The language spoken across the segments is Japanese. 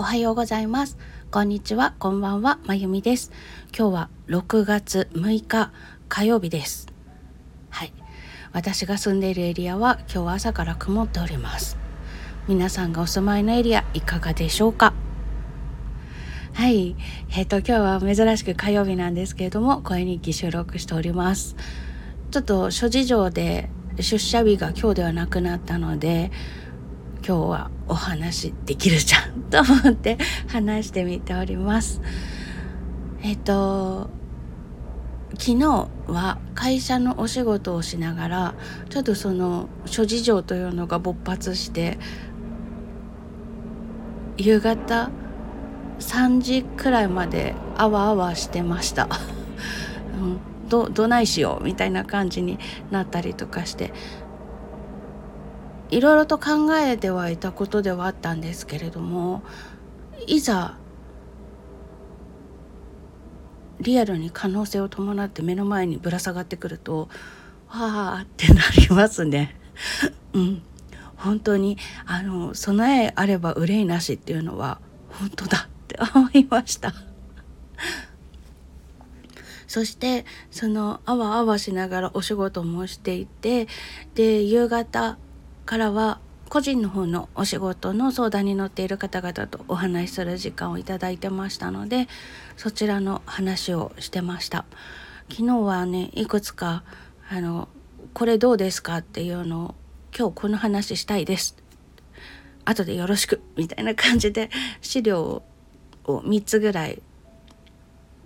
おはようございます。こんにちは。こんばんは。まゆみです。今日は6月6日火曜日です。はい。私が住んでいるエリアは今日は朝から曇っております。皆さんがお住まいのエリアいかがでしょうか？はい。えっ、ー、と今日は珍しく火曜日なんですけれども声日記収録しております。ちょっと諸事情で出社日が今日ではなくなったので今日はお話できるじゃんと思って話してみております。えっ、と昨日は会社のお仕事をしながらちょっとその諸事情というのが勃発して夕方3時くらいまであわあわしてました、うん、どどないしようみたいな感じになったりとかしていろいろと考えてはいたことではあったんですけれどもいざリアルに可能性を伴って目の前にぶら下がってくるとわあってなりますね。うん本当にあの備えあれば憂いなしっていうのは本当だって思いました。そしてそのあわあわしながらお仕事もしていてで夕方からは個人の方のお仕事の相談に乗っている方々とお話しする時間をいただいてましたのでそちらの話をしてました。昨日はねいくつかあのこれどうですかっていうのを今日この話したいです。後でよろしくみたいな感じで資料を3つぐらい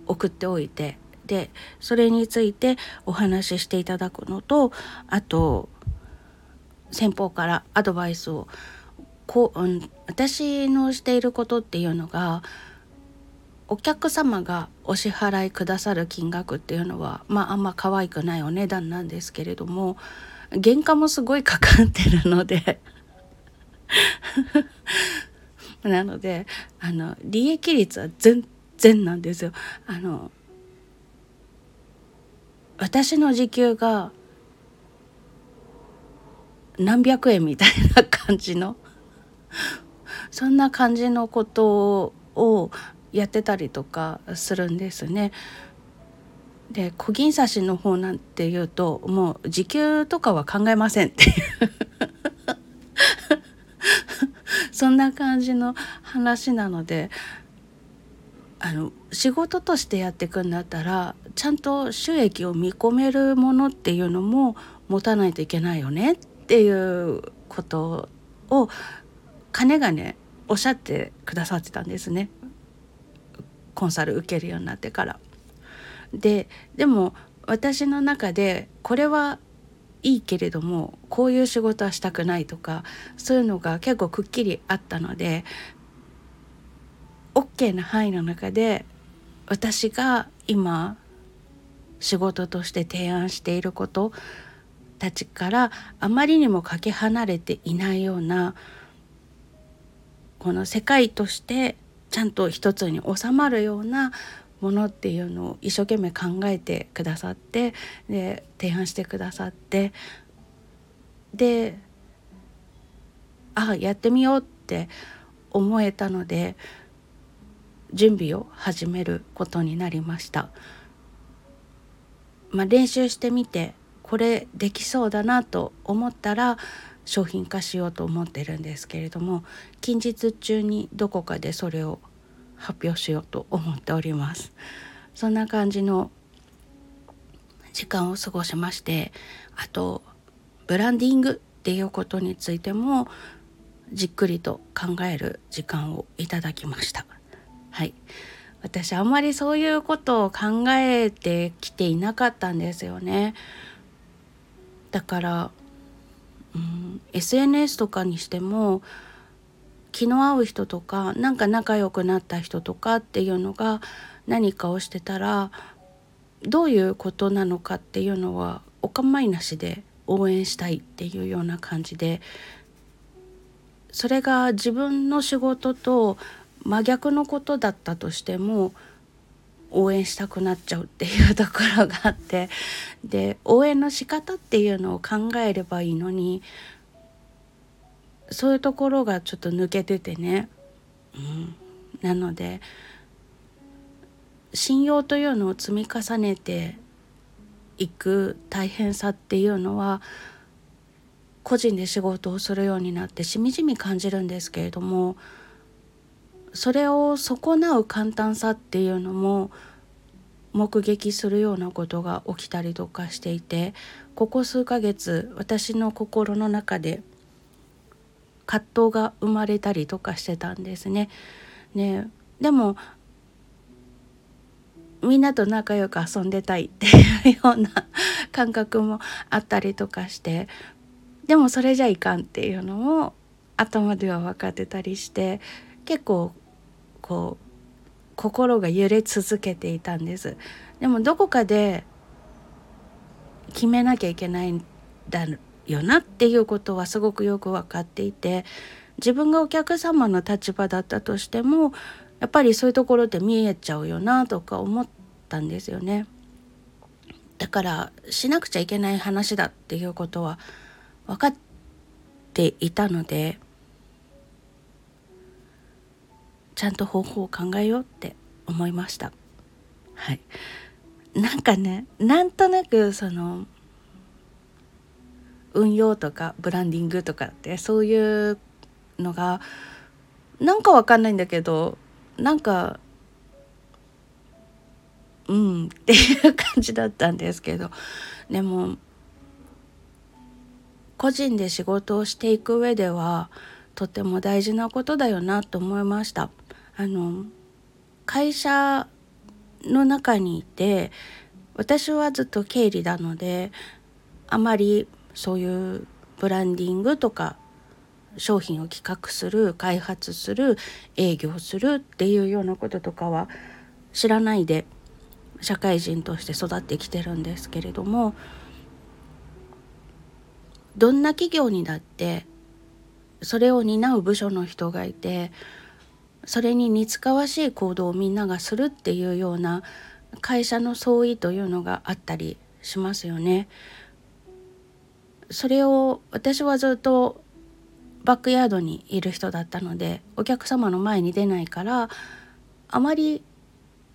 送っておいてでそれについてお話ししていただくのとあと先方からアドバイスをこう、うん、私のしていることっていうのがお客様がお支払いくださる金額っていうのはまああんま可愛くないお値段なんですけれども原価もすごいかかってるので なのであの利益率は全然なんですよ。あの私の時給が何百円みたいな感じの。そんな感じのことをやってたりとかするんですね。で小銀刺しの方なんていうともう時給とかは考えませんっていう。そんな感じの話なのであの仕事としてやっていくんだったらちゃんと収益を見込めるものっていうのも持たないといけないよね。っっていうことを金がねおっしゃってくださってたんですねコンサル受けるようになってから。ででも私の中でこれはいいけれどもこういう仕事はしたくないとかそういうのが結構くっきりあったので OK な範囲の中で私が今仕事として提案していることたちからあまりにもかけ離れていないようなこの世界としてちゃんと一つに収まるようなものっていうのを一生懸命考えてくださってで提案してくださってであやってみようって思えたので準備を始めることになりました。まあ、練習してみてこれできそうだなと思ったら商品化しようと思ってるんですけれども近日中にどこかでそれを発表しようと思っております。そんな感じの時間を過ごしましてあとブランディングっていうことについてもじっくりと考える時間をいただきました。はい。私あんまりそういうことを考えてきていなかったんですよね。だから、うん、SNS とかにしても気の合う人とかなんか仲良くなった人とかっていうのが何かをしてたらどういうことなのかっていうのはお構いなしで応援したいっていうような感じでそれが自分の仕事と真逆のことだったとしても応援したくなっちゃうっていうところがあって で応援の仕方っていうのを考えればいいのにそういうところがちょっと抜けててね、うん、なので信用というのを積み重ねていく大変さっていうのは個人で仕事をするようになってしみじみ感じるんですけれどもそれを損なう簡単さっていうのも目撃するようなことが起きたりとかしていてここ数ヶ月私の心の中で葛藤が生まれたりとかしてたんですね。ねでもみんなと仲良く遊んでたいっていうような 感覚もあったりとかしてでもそれじゃいかんっていうのも頭では分かってたりして結構こう心が揺れ続けていたんですでもどこかで決めなきゃいけないんだよなっていうことはすごくよく分かっていて自分がお客様の立場だったとしてもやっぱりそういうところで見えちゃうよなとか思ったんですよね。だからしなくちゃいけない話だっていうことは分かっていたのでちゃんと方法を考えようって思いました。はい、なんかねなんとなくその運用とかブランディングとかってそういうのがなんかわかんないんだけどなんかうんっていう感じだったんですけどでも個人で仕事をしていく上ではとても大事なことだよなと思いました。あの会社の中にいて私はずっと経理なのであまりそういうブランディングとか商品を企画する開発する営業するっていうようなこととかは知らないで社会人として育ってきてるんですけれどもどんな企業にだってそれを担う部署の人がいてそれに似つかわしい行動をみんながするっていうような会社の相違というのがあったりしますよね。それを私はずっとバックヤードにいる人だったのでお客様の前に出ないからあまり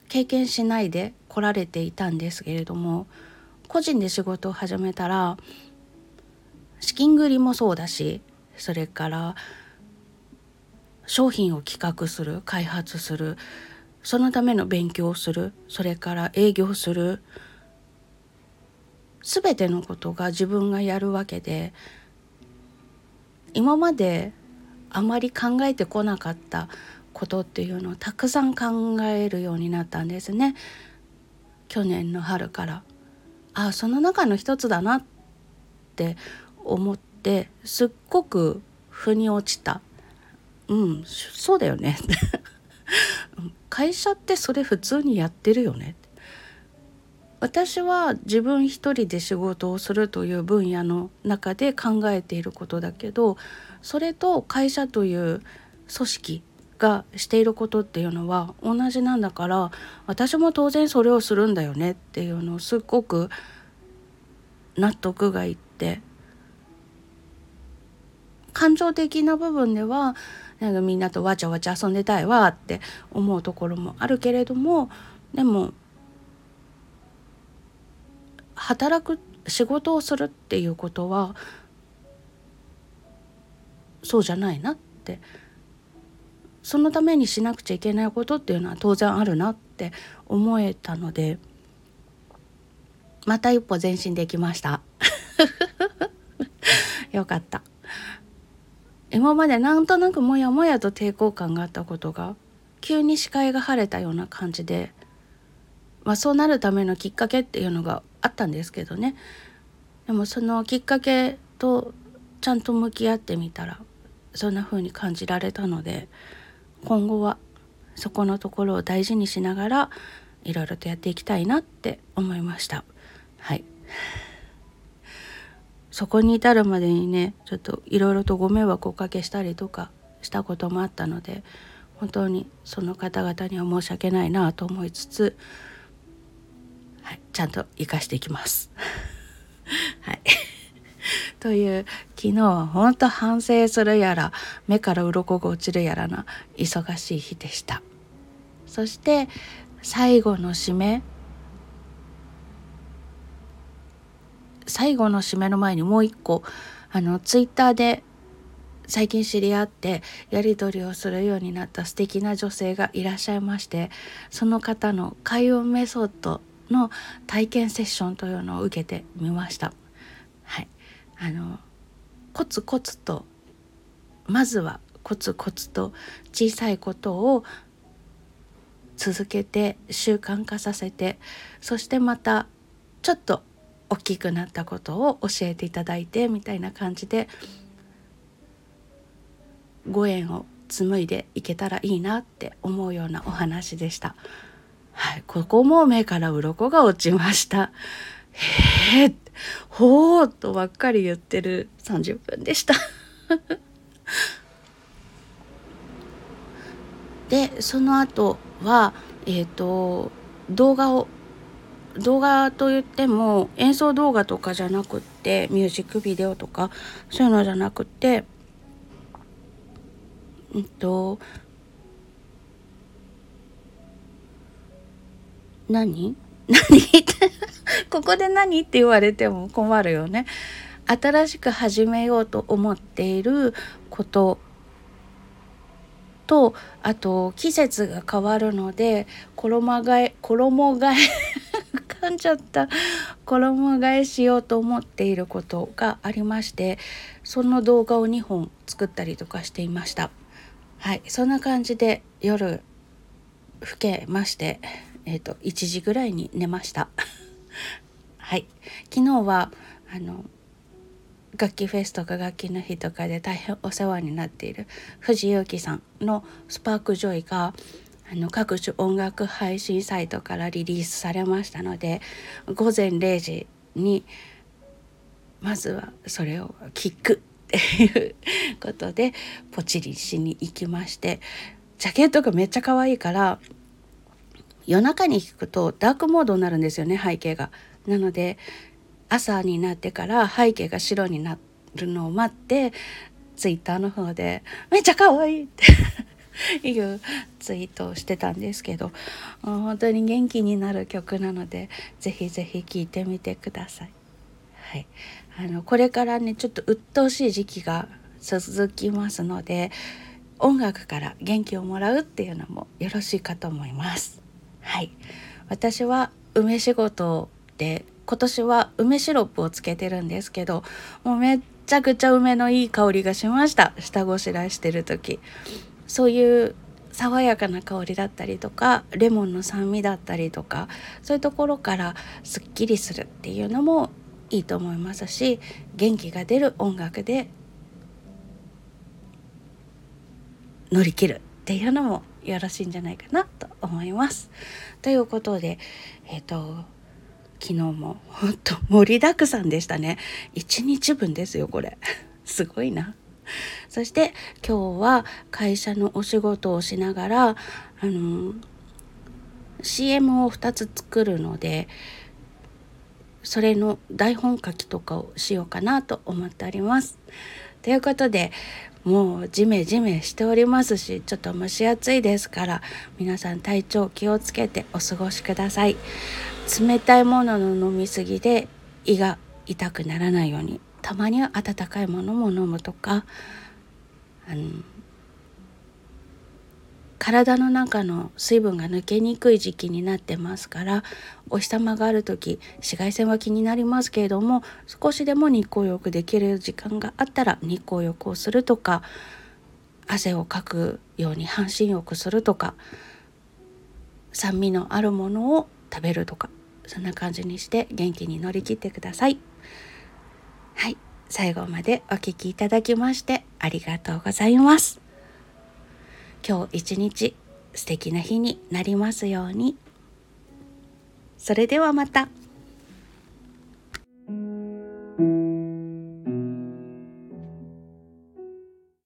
経験しないで来られていたんですけれども個人で仕事を始めたら資金繰りもそうだしそれから商品を企画する開発するそのための勉強をするそれから営業する全てのことが自分がやるわけで今まであまり考えてこなかったことっていうのをたくさん考えるようになったんですね。去年の春から。あその中の一つだなって思ってすっごく腑に落ちた。うんそうだよね。会社ってそれ普通にやってるよね。私は自分一人で仕事をするという分野の中で考えていることだけどそれと会社という組織がしていることっていうのは同じなんだから私も当然それをするんだよねっていうのをすっごく納得がいって感情的な部分ではなんかみんなとわちゃわちゃ遊んでたいわって思うところもあるけれどもでも働く仕事をするっていうことはそうじゃないなって。そのためにしなくちゃいけないことっていうのは当然あるなって思えたのでまた一歩前進できました。よかった。今までなんとなくモヤモヤと抵抗感があったことが急に視界が晴れたような感じで、まあ、そうなるためのきっかけっていうのがあったんですけどね。でもそのきっかけとちゃんと向き合ってみたらそんな風に感じられたので今後はそこのところを大事にしながらいろいろとやっていきたいなって思いました。はい。そこに至るまでにねちょっといろいろとご迷惑をおかけしたりとかしたこともあったので本当にその方々には申し訳ないなと思いつつはい、ちゃんと生かしていきます。はい。という昨日は本当反省するやら目から鱗が落ちるやらな忙しい日でした。そして最後の締め最後の締めの前にもう一個あのツイッターで最近知り合ってやり取りをするようになった素敵な女性がいらっしゃいましてその方の開運メソッドの体験セッションというのを受けてみました。はい、あのコツコツとまずはコツコツと小さいことを続けて習慣化させてそしてまたちょっと大きくなったことを教えていただいてみたいな感じでご縁を紡いでいけたらいいなって思うようなお話でした。はい、ここも目から鱗が落ちました。へえ、ほーとばっかり言ってる30分でした。でその後はえっ、ー、と動画を動画といっても演奏動画とかじゃなくってミュージックビデオとかそういうのじゃなくてうんと何？何？ここで何って言われても困るよね。新しく始めようと思っていること。とあと季節が変わるので衣替え衣替えんじゃった。衣替えしようと思っていることがありましてその動画を2本作ったりとかしていました。はい。そんな感じで夜更けましてえっ、ー、と1時ぐらいに寝ました。はい。昨日はあの楽器フェスとか楽器の日とかで大変お世話になっている藤井由さんの「スパークジョイが」あの各種音楽配信サイトからリリースされましたので午前0時にまずはそれを聞くっていうことでポチリしに行きましてジャケットがめっちゃ可愛いから夜中に聞くとダークモードになるんですよね背景が。なので朝になってから背景が白になるのを待ってツイッターの方で「めっちゃ可愛いって いうツイートをしてたんですけど本当に元気になる曲なのでぜひぜひ聴いてみてください。はい、あのこれからねちょっと鬱陶しい時期が続きますので音楽から元気をもらうっていうのもよろしいかと思います。はい、私は梅仕事で今年は梅シロップをつけてるんですけどもうめっちゃくちゃ梅のいい香りがしました下ごしらえしてる時そういう爽やかな香りだったりとかレモンの酸味だったりとかそういうところからすっきりするっていうのもいいと思いますし元気が出る音楽で乗り切るっていうのもよろしいんじゃないかなと思います。ということでえっ、ー、と昨日もほんと盛りだくさんでしたね。1日分ですよこれ。すごいな。そして今日は会社のお仕事をしながらあの CM を2つ作るのでそれの台本書きとかをしようかなと思っております。ということでもうジメジメしておりますしちょっと蒸し暑いですから皆さん体調気をつけてお過ごしください。冷たいものの飲み過ぎで胃が痛くならないようにたまには温かいものも飲むとかあの体の中の水分が抜けにくい時期になってますからお日様がある時紫外線は気になりますけれども少しでも日光浴できる時間があったら日光浴をするとか汗をかくように半身浴するとか酸味のあるものを食べるとかそんな感じにして元気に乗り切ってください。はい。最後までお聴きいただきましてありがとうございます。今日一日素敵な日になりますように。それではまた。